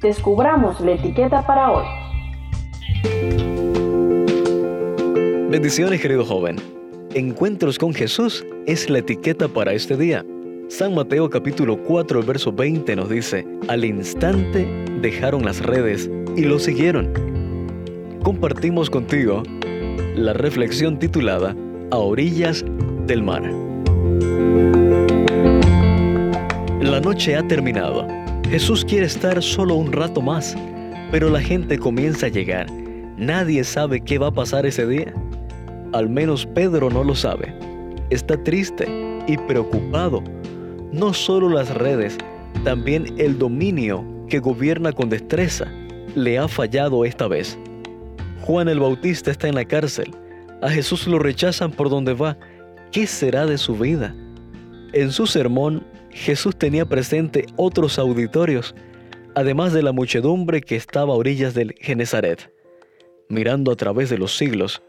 descubramos la etiqueta para hoy. Bendiciones, querido joven. Encuentros con Jesús es la etiqueta para este día. San Mateo capítulo 4, verso 20 nos dice, al instante dejaron las redes y lo siguieron. Compartimos contigo la reflexión titulada A orillas del mar. La noche ha terminado. Jesús quiere estar solo un rato más, pero la gente comienza a llegar. Nadie sabe qué va a pasar ese día. Al menos Pedro no lo sabe. Está triste y preocupado. No solo las redes, también el dominio que gobierna con destreza le ha fallado esta vez. Juan el Bautista está en la cárcel. A Jesús lo rechazan por donde va. ¿Qué será de su vida? En su sermón, Jesús tenía presente otros auditorios, además de la muchedumbre que estaba a orillas del Genezaret. Mirando a través de los siglos,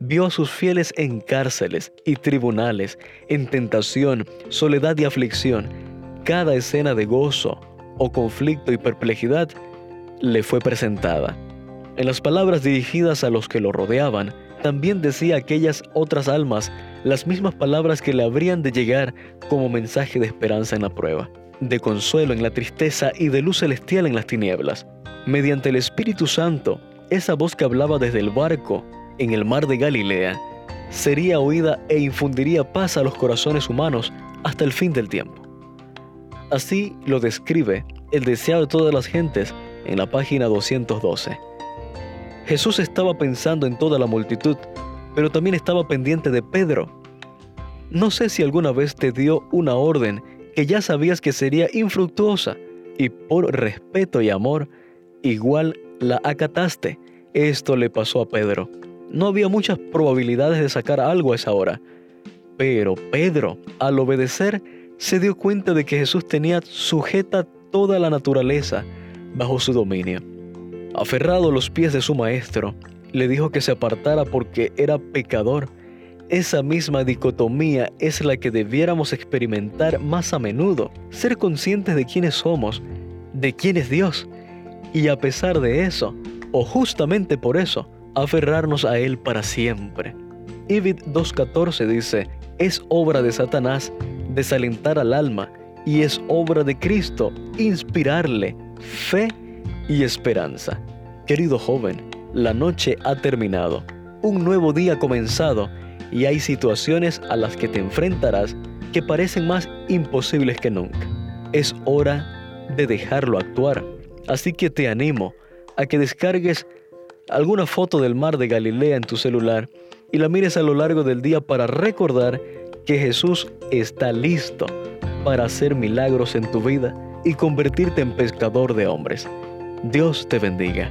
vio a sus fieles en cárceles y tribunales, en tentación, soledad y aflicción. Cada escena de gozo o conflicto y perplejidad le fue presentada. En las palabras dirigidas a los que lo rodeaban, también decía aquellas otras almas las mismas palabras que le habrían de llegar como mensaje de esperanza en la prueba, de consuelo en la tristeza y de luz celestial en las tinieblas. Mediante el Espíritu Santo, esa voz que hablaba desde el barco en el mar de Galilea, sería oída e infundiría paz a los corazones humanos hasta el fin del tiempo. Así lo describe el deseado de todas las gentes en la página 212. Jesús estaba pensando en toda la multitud, pero también estaba pendiente de Pedro. No sé si alguna vez te dio una orden que ya sabías que sería infructuosa y por respeto y amor igual la acataste. Esto le pasó a Pedro. No había muchas probabilidades de sacar algo a esa hora. Pero Pedro, al obedecer, se dio cuenta de que Jesús tenía sujeta toda la naturaleza bajo su dominio. Aferrado a los pies de su maestro, le dijo que se apartara porque era pecador. Esa misma dicotomía es la que debiéramos experimentar más a menudo, ser conscientes de quiénes somos, de quién es Dios, y a pesar de eso, o justamente por eso, aferrarnos a Él para siempre. Ibid 2.14 dice, es obra de Satanás desalentar al alma y es obra de Cristo inspirarle fe y esperanza. Querido joven, la noche ha terminado, un nuevo día ha comenzado y hay situaciones a las que te enfrentarás que parecen más imposibles que nunca. Es hora de dejarlo actuar, así que te animo a que descargues alguna foto del mar de Galilea en tu celular y la mires a lo largo del día para recordar que Jesús está listo para hacer milagros en tu vida y convertirte en pescador de hombres. Dios te bendiga.